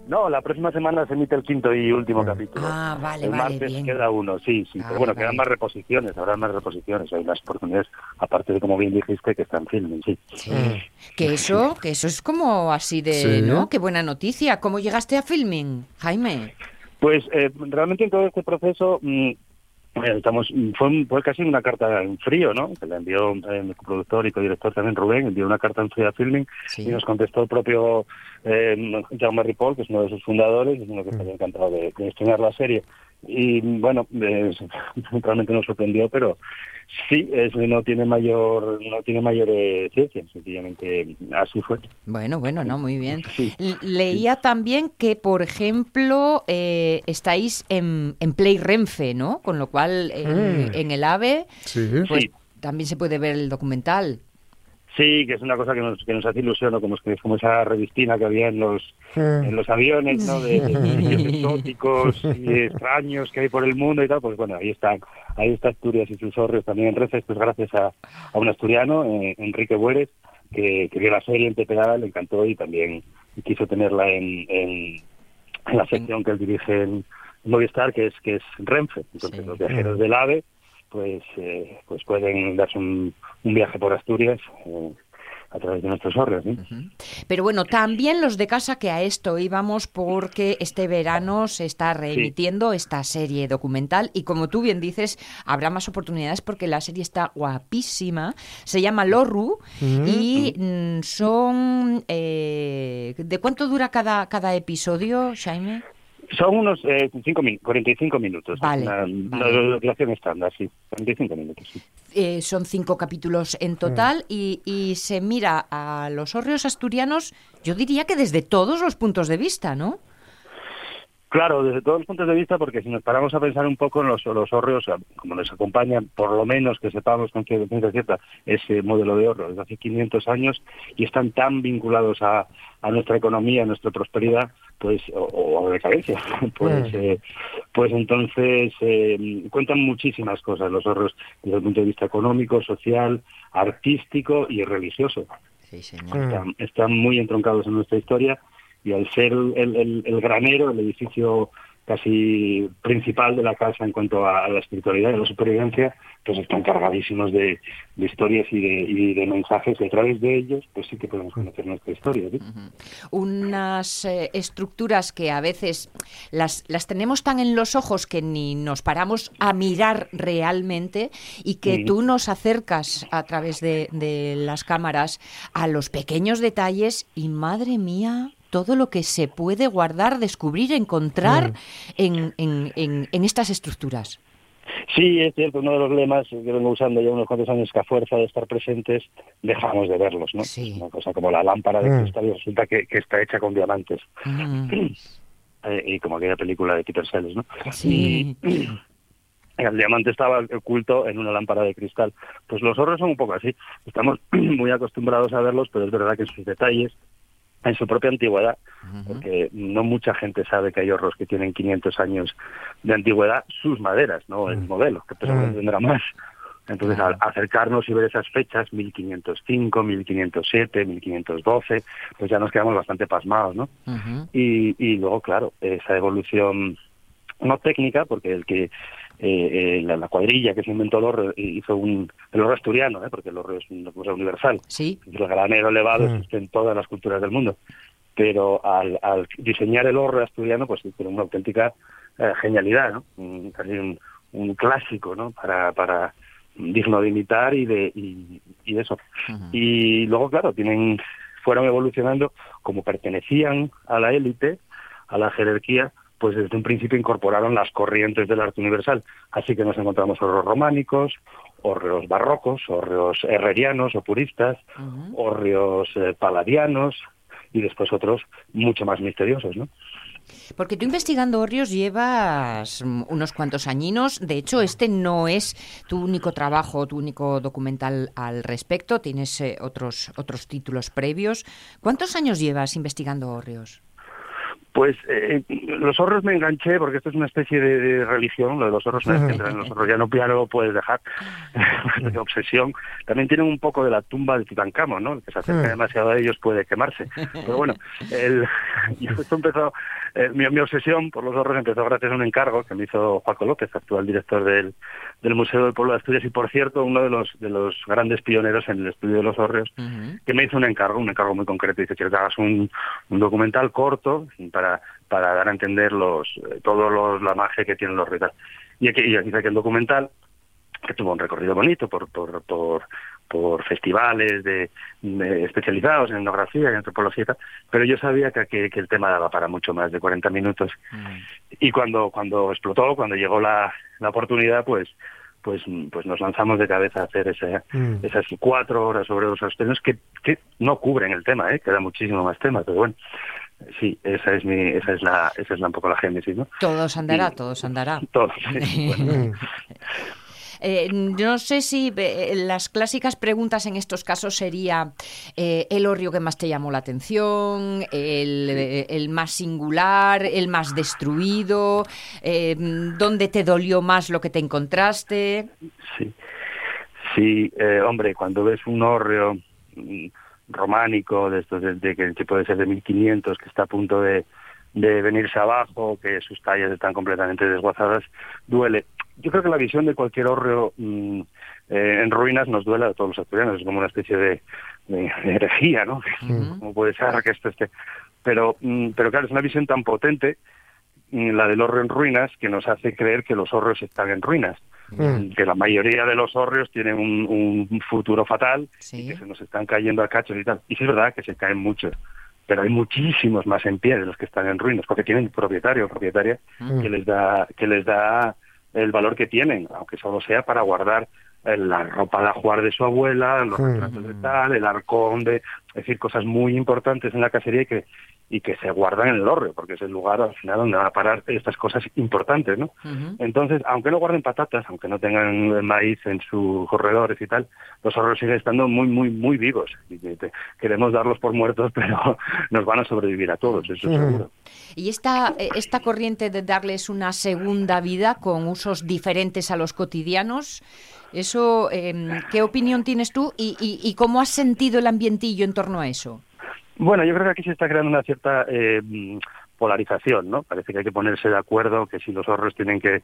No, la próxima semana se emite el quinto y último ah. capítulo. Ah, vale, el vale. martes queda uno, sí, sí. pero bueno, quedan más reposiciones, habrá más reposiciones. Hay las oportunidades, aparte de, como bien dijiste, que están filming, sí. sí. Que eso, que eso es como así de, ¿no? Qué buena noticia. ¿Cómo llegaste a filming, Jaime? Pues eh, realmente en todo este proceso mm, estamos fue, fue, casi una carta en frío, ¿no? Que le envió eh, mi productor y co-director también Rubén, envió una carta en frío a Filming y nos contestó el propio eh, Jaume Ripoll, que es uno de sus fundadores, y es uno que estaría mm. encantado de, de estrenar la serie. Y bueno, realmente nos sorprendió, pero sí, eso no tiene mayor no tiene mayor ciencia, sencillamente así fue. Bueno, bueno, no, muy bien. Leía también que, por ejemplo, eh, estáis en, en Play Renfe, ¿no? Con lo cual, en, mm. el AVE, pues también se puede ver el documental. Sí, que es una cosa que nos, que nos hace ilusión, ¿no? como, que, como esa revistina que había en los, en los aviones, ¿no? de, de exóticos y extraños que hay por el mundo y tal, pues bueno, ahí están, ahí está Asturias y sus horrios también en Reces, pues gracias a, a un asturiano, eh, Enrique Buérez, que, que, vio la serie en TPA, le encantó y también quiso tenerla en, en, la sección que él dirige en Movistar, que es, que es Renfe, entonces los viajeros del AVE pues eh, pues pueden darse un, viaje por Asturias eh, a través de nuestros órganos. Pero bueno, también los de casa que a esto íbamos porque este verano se está reemitiendo esta serie documental y como tú bien dices, habrá más oportunidades porque la serie está guapísima. Se llama Lorru y mm, son... Eh, ¿De cuánto dura cada, cada episodio, Jaime? Son unos eh, cinco 45 minutos. Vale, la, duración estándar, sí. 45 minutos, sí. Eh, son cinco capítulos en total y, y, se mira a los hórreos asturianos, yo diría que desde todos los puntos de vista, ¿no? Claro, desde todos los puntos de vista, porque si nos paramos a pensar un poco en los, los hórreos, como nos acompañan, por lo menos que sepamos con ciencia cierta, ese modelo de ahorro desde hace 500 años y están tan vinculados a, nuestra economía, a nuestra prosperidad, pues o, a decadencia, pues, mm. eh, pues entonces eh, cuentan muchísimas cosas los ahorros desde el punto de vista económico, social, artístico y religioso. están muy entroncados en nuestra historia y al ser el, el, granero, el edificio casi principal de la casa en cuanto a, la espiritualidad y la supervivencia, pues están cargadísimos de, historias y de, y de, mensajes y a través de ellos pues sí que podemos conocer nuestra historia. Unas eh, estructuras que a veces las, las tenemos tan en los ojos que ni nos paramos a mirar realmente y que tú nos acercas a través de, de las cámaras a los pequeños detalles y madre mía, todo lo que se puede guardar, descubrir, encontrar mm. en, en, en, estas estructuras. Sí, es cierto, uno de los lemas que vengo usando ya unos cuantos años que a fuerza de estar presentes dejamos de verlos, ¿no? Una cosa como la lámpara de mm. cristal y resulta que, está hecha con diamantes. Mm. Eh, y como aquella película de Peter Sellers, ¿no? Sí. el diamante estaba oculto en una lámpara de cristal. Pues los horros son un poco así. Estamos muy acostumbrados a verlos, pero es verdad que en sus detalles en su propia antigüedad, porque no mucha gente sabe que hay horros que tienen 500 años de antigüedad, sus maderas, no el modelo, que seguramente tendrá más. Entonces, al acercarnos y ver esas fechas, 1505, 1507, 1512, pues ya nos quedamos bastante pasmados, ¿no? y, y luego, claro, esa evolución no técnica, porque el que eh, eh, la, cuadrilla que se inventó el horro hizo un, el horro asturiano, ¿eh? porque el horro es una cosa universal. Sí. El granero elevado mm. existe en todas las culturas del mundo. Pero al, al diseñar el horro asturiano, pues tiene una auténtica eh, genialidad, ¿no? Un, casi un, clásico, ¿no? Para, para digno de imitar y de, y, y eso. Y luego, claro, tienen fueron evolucionando como pertenecían a la élite, a la jerarquía, pues desde un principio incorporaron las corrientes del arte universal. Así que nos encontramos horros románicos, hórreos barrocos, hórreos herrerianos o puristas, hórreos eh, paladianos y después otros mucho más misteriosos, ¿no? Porque tú investigando hórreos llevas mm, unos cuantos añinos. De hecho, este no es tu único trabajo, tu único documental al respecto. Tienes eh, otros, otros títulos previos. ¿Cuántos años llevas investigando hórreos? Pues eh, los horros me enganché porque esto es una especie de, religión, lo de los zorros, en los horros ya no, ya no lo puedes dejar, de obsesión. También tienen un poco de la tumba de Tutankamón, ¿no? El que se acerca demasiado a ellos puede quemarse. Pero bueno, el, esto empezó, eh, mi, mi, obsesión por los horros empezó gracias a un encargo que me hizo Juaco López, actual director del, del Museo del Pueblo de Asturias y por cierto uno de los de los grandes pioneros en el estudio de los horros, que me hizo un encargo, un encargo muy concreto, dice quiero que hagas un, un documental corto para para, dar a entender los eh, todo los, la magia que tienen los rituales. Y aquí, y aquí el documental, que tuvo un recorrido bonito por, por, por, por festivales de, especializados en etnografía y antropología, pero yo sabía que, que, el tema daba para mucho más de 40 minutos. Mm. Y cuando, cuando explotó, cuando llegó la, la oportunidad, pues pues pues nos lanzamos de cabeza a hacer ese, mm. esas cuatro horas sobre los australianos que, que no cubren el tema, ¿eh? queda muchísimo más tema, pero bueno, sí, esa es mi, esa es la, esa es un poco la génesis, ¿no? Todos andará, todos andará. Todos. Eh, no sé si eh, las clásicas preguntas en estos casos sería eh, el horrio que más te llamó la atención, el, más singular, el más destruido, dónde te dolió más lo que te encontraste. Sí, sí, hombre, cuando ves un horrio mm, románico, de estos de, que puede ser de 1500, que está a punto de, de venirse abajo, que sus tallas están completamente desguazadas, duele. Yo creo que la visión de cualquier hórreo mm, eh, en ruinas nos duele a todos los asturianos, es como una especie de, herejía, ¿no? Como puede ser que esto esté... Pero, mm, pero claro, es una visión tan potente, mm, la del hórreo en ruinas, que nos hace creer que los hórreos están en ruinas. Mm. que la mayoría de los hórreos tienen un, futuro fatal y que se nos están cayendo a cachos y tal. Y sí es verdad que se caen muchos, pero hay muchísimos más en pie de los que están en ruinas, porque tienen propietario o propietaria mm. que les da que les da el valor que tienen, aunque solo sea para guardar la ropa de ajuar de su abuela, los retratos de tal, el arcón de, es decir, cosas muy importantes en la cacería y que y que se guardan en el horreo, porque es el lugar al final donde van a parar estas cosas importantes, ¿no? Entonces, aunque no guarden patatas, aunque no tengan maíz en sus corredores y tal, los horreos siguen estando muy, muy, muy vivos. Y queremos darlos por muertos, pero nos van a sobrevivir a todos, eso seguro. Y esta, eh, esta corriente de darles una segunda vida con usos diferentes a los cotidianos, eso, em, ¿qué opinión tienes tú y, y cómo has sentido el ambientillo en torno a eso? Bueno, yo creo que aquí se está creando una cierta eh, polarización, ¿no? Parece que hay que ponerse de acuerdo que si los horros tienen que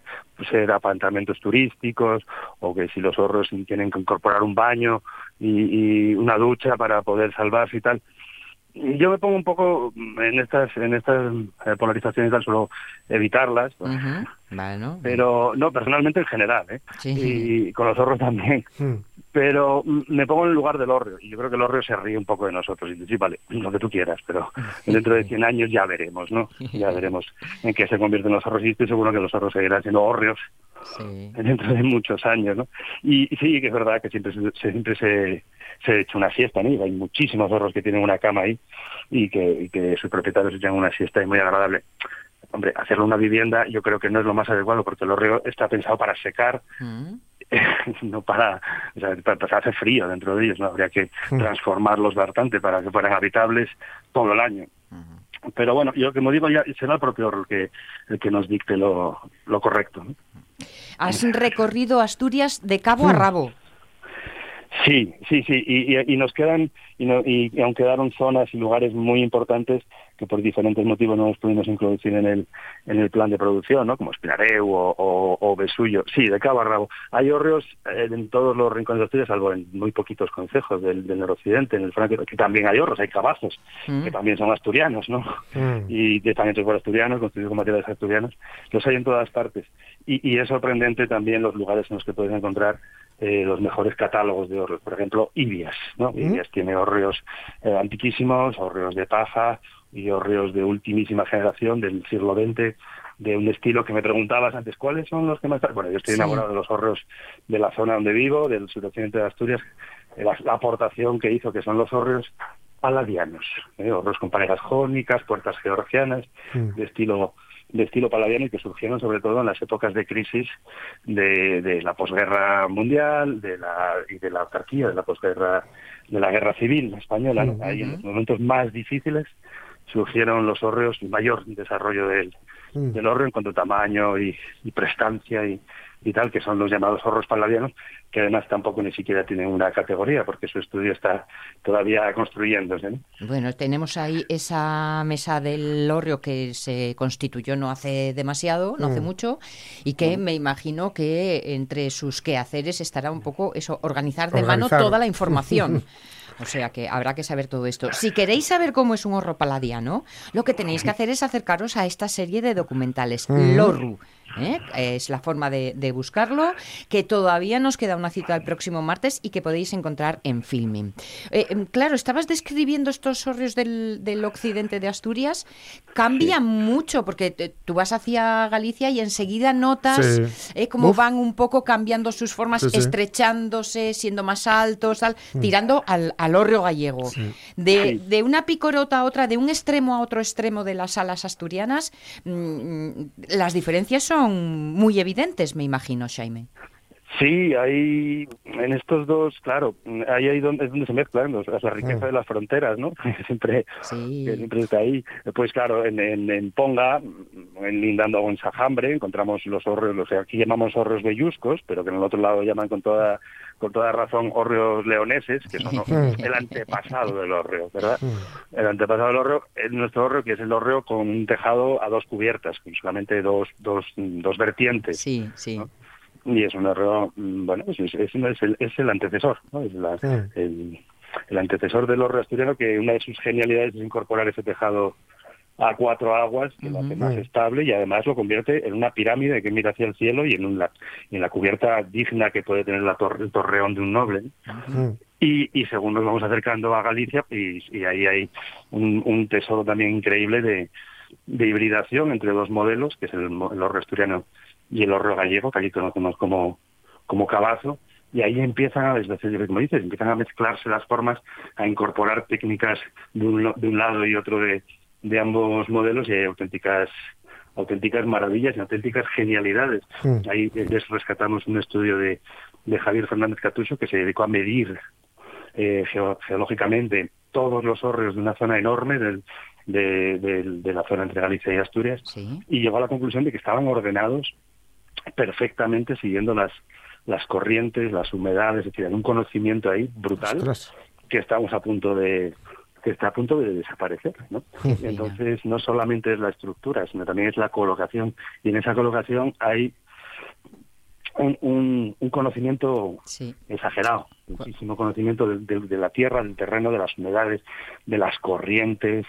ser apartamentos turísticos o que si los horros tienen que incorporar un baño y, una ducha para poder salvarse y tal. Yo me pongo un poco en estas en estas eh, polarizaciones tal solo evitarlas, pero no personalmente en general, ¿eh? Y con los horros también. Hmm pero me pongo en el lugar del Orreo y yo creo que el Orreo se ríe un poco de nosotros y dice, sí, vale, lo que tú quieras, pero dentro de 100 años ya veremos, ¿no? Ya veremos en qué se convierten los ahorros y estoy seguro que los ahorros seguirán siendo Orreos dentro de muchos años, ¿no? Y, sí, que es verdad que siempre, se, siempre se, se echa una siesta, ¿no? Y hay muchísimos ahorros que tienen una cama ahí y que, que sus propietarios echan una siesta y muy agradable hombre, hacerlo una vivienda yo creo que no es lo más adecuado porque el horreo está pensado para secar, mm. no para, o sea, para, hacer frío dentro de ellos, ¿no? Habría que mm. transformarlos bastante para que fueran habitables todo el año. Pero bueno, yo como digo, ya será el propio horror que, el que nos dicte lo, lo correcto. Has recorrido Asturias de cabo a mm. rabo. Sí, sí, sí, y, y, nos quedan, y, no, y, aún quedaron zonas y lugares muy importantes que por diferentes motivos no nos pudimos introducir en el, en el plan de producción, ¿no? Como Espinareu o, o, Besullo. Sí, de cabo a rabo. Hay hórreos eh, en todos los rincones de Asturias, salvo en muy poquitos concejos del, del noroccidente, en el Franco, que también hay horros, hay cabazos, mm. que también son asturianos, ¿no? Mm. Y de, también por asturianos, construidos con materiales asturianos. Los hay en todas partes. Y, y es sorprendente también los lugares en los que puedes encontrar eh, los mejores catálogos de hórreos. Por ejemplo, Ibias, ¿no? Ibias tiene hórreos eh, antiquísimos, hórreos de paja y hórreos de ultimísima generación del siglo XX, de un estilo que me preguntabas antes, ¿cuáles son los que más... Bueno, yo estoy enamorado de los hórreos de la zona donde vivo, del suroccidente de Asturias, la, aportación que hizo, que son los hórreos paladianos, ¿eh? hórreos con parejas jónicas, puertas georgianas, de estilo de estilo paladiano y que surgieron sobre todo en las épocas de crisis de, de la posguerra mundial de la, y de la autarquía, de la posguerra, de la guerra civil española. Ahí en los momentos más difíciles surgieron los hórreos, el mayor desarrollo del, del hórreo en cuanto a tamaño y, y prestancia y, y tal, que son los llamados horros palladianos, que además tampoco ni siquiera tienen una categoría, porque su estudio está todavía construyéndose. Bueno, tenemos ahí esa mesa del horrio que se constituyó no hace demasiado, no hace mm. mucho, y que mm. me imagino que entre sus quehaceres estará un poco eso, organizar de mano toda la información. O sea que habrá que saber todo esto. Si queréis saber cómo es un horro paladiano, lo que tenéis que hacer es acercaros a esta serie de documentales, mm. LORU, ¿eh? Es la forma de, buscarlo, que todavía nos queda una cita el próximo martes y que podéis encontrar en Filming. Eh, em, claro, estabas describiendo estos horrios del, occidente de Asturias. Cambia mucho porque tú vas hacia Galicia y enseguida notas eh, cómo van un poco cambiando sus formas, estrechándose, siendo más altos, mm. tirando al, al horrio gallego. De, de, una picorota a otra, de un extremo a otro extremo de las alas asturianas, mm, mm, las diferencias son muy evidentes, me imagino, Jaime. Sí, hay en estos dos, claro, ahí hay donde, es donde se mezclan los, la riqueza de las fronteras, ¿no? siempre, siempre está ahí. Pues claro, en, en, Ponga, en lindando con Sajambre, encontramos los horreos, los aquí llamamos horreos belluzcos, pero que en el otro lado llaman con toda con toda razón horreos leoneses, que son el antepasado del horreo, ¿verdad? El antepasado del horreo es nuestro horreo, que es el horreo con un tejado a dos cubiertas, con solamente dos, dos, dos vertientes. Sí, sí y es un horreo, mm, bueno, pues es, es, el, es el antecesor, ¿no? Es el, el, antecesor del horreo asturiano que una de sus genialidades es incorporar ese tejado a cuatro aguas, que lo hace más estable y además lo convierte en una pirámide que mira hacia el cielo y en, una, en la cubierta digna que puede tener la torre, el torreón de un noble. Y, y, según nos vamos acercando a Galicia, y, y ahí hay un, un, tesoro también increíble de, de hibridación entre dos modelos, que es el, el horreo asturiano y el horreo gallego, que allí conocemos como, como cabazo, y ahí empiezan a, como dices, empiezan a mezclarse las formas, a incorporar técnicas de un, de un lado y otro de, de ambos modelos y hay auténticas auténticas maravillas y auténticas genialidades. Hmm. Ahí les rescatamos un estudio de, de Javier Fernández Catuso que se dedicó a medir eh, geológicamente todos los hórreos de una zona enorme del, de, la zona entre Galicia y Asturias y llegó a la conclusión de que estaban ordenados perfectamente siguiendo las las corrientes, las humedades, es decir, hay un conocimiento ahí brutal que estamos a punto de que está a punto de desaparecer, ¿no? Entonces no solamente es la estructura, sino también es la colocación. Y en esa colocación hay un, un, conocimiento exagerado, muchísimo conocimiento de, la tierra, del terreno, de las humedades, de las corrientes,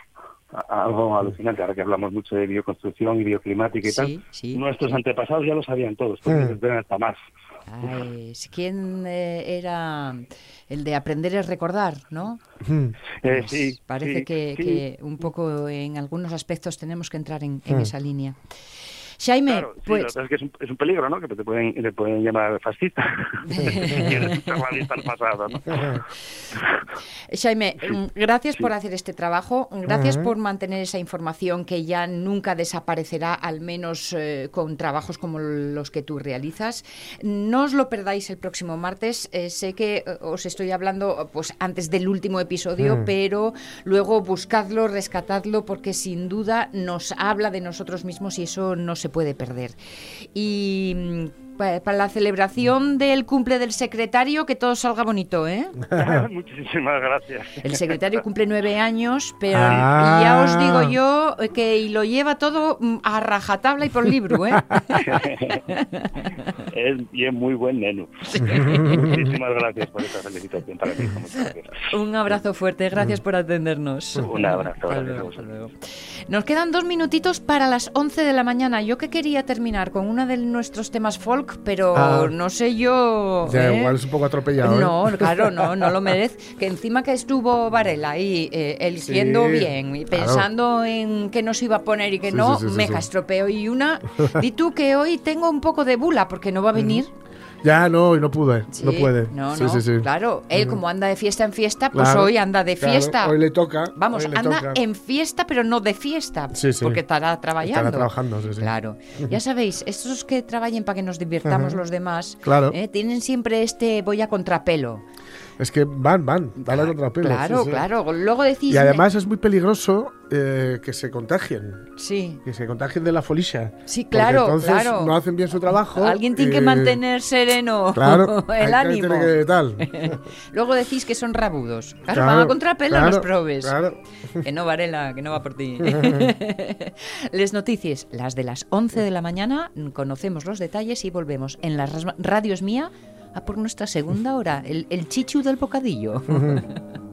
algo alucinante, ahora que hablamos mucho de bioconstrucción y bioclimática y tal, nuestros antepasados ya lo sabían todos, porque mm. hasta más. ¿Quién eh, era el de aprender es recordar, no? Mm. Eh, pues parece que, un poco en algunos aspectos tenemos que entrar en, en mm. esa línea. Jaime, pues... es que es un, peligro, ¿no? Que te pueden, te pueden llamar fascista. pasado, ¿no? Jaime, gracias por hacer este trabajo, gracias por mantener esa información que ya nunca desaparecerá, al menos eh, con trabajos como los que tú realizas. No os lo perdáis el próximo martes. Eh, sé que eh, os estoy hablando pues antes del último episodio, mm. pero luego buscadlo, rescatadlo, porque sin duda nos habla de nosotros mismos y eso no se puede perder. Y mm, para la celebración del cumple del secretario, que todo salga bonito, ¿eh? Muchísimas gracias. El secretario cumple nueve años, pero ya os digo yo que lo lleva todo mm, a rajatabla y por libro, ¿eh? es, y es muy buen neno. Muchísimas gracias por esta felicitación para mí. Un abrazo fuerte, gracias por atendernos. Un abrazo. Nos quedan dos minutitos para las 11 de la mañana. Yo que quería terminar con uno de nuestros temas folk, pero ah. no sé yo. Ya, ¿eh? igual es un poco atropellado. No, ¿eh? claro, no, no lo merece. Que encima que estuvo Varela ahí eh, eligiendo bien y pensando en qué nos iba a poner y que no, me castropeó. Y una, di tú que hoy tengo un poco de bula porque no va a venir. Ya, no, y no pude, no puede. No, no, claro, él como anda de fiesta en fiesta, pues hoy anda de fiesta. hoy le toca. Vamos, anda en fiesta, pero no de fiesta, porque estará trabajando. Estará trabajando, sí, sí. Claro. Ya sabéis, estos que trabajen para que nos divirtamos los demás, claro. ¿eh? tienen siempre este voy a contrapelo. Es que van, van, van a contrapelo. Claro, claro. Luego decís. Y además es muy peligroso eh, que se contagien. Sí. Que se contagien de la folisha. Sí, claro. entonces claro. no hacen bien su trabajo. Alguien tiene que mantener sereno claro, el ánimo. Que, tal. Luego decís que son rabudos. Claro, van a contrapelo los probes. Claro. Que no, Varela, que no va por ti. Les noticias, las de las 11 de la mañana, conocemos los detalles y volvemos en las radios mía a por nuestra segunda hora, el, el chichu del bocadillo.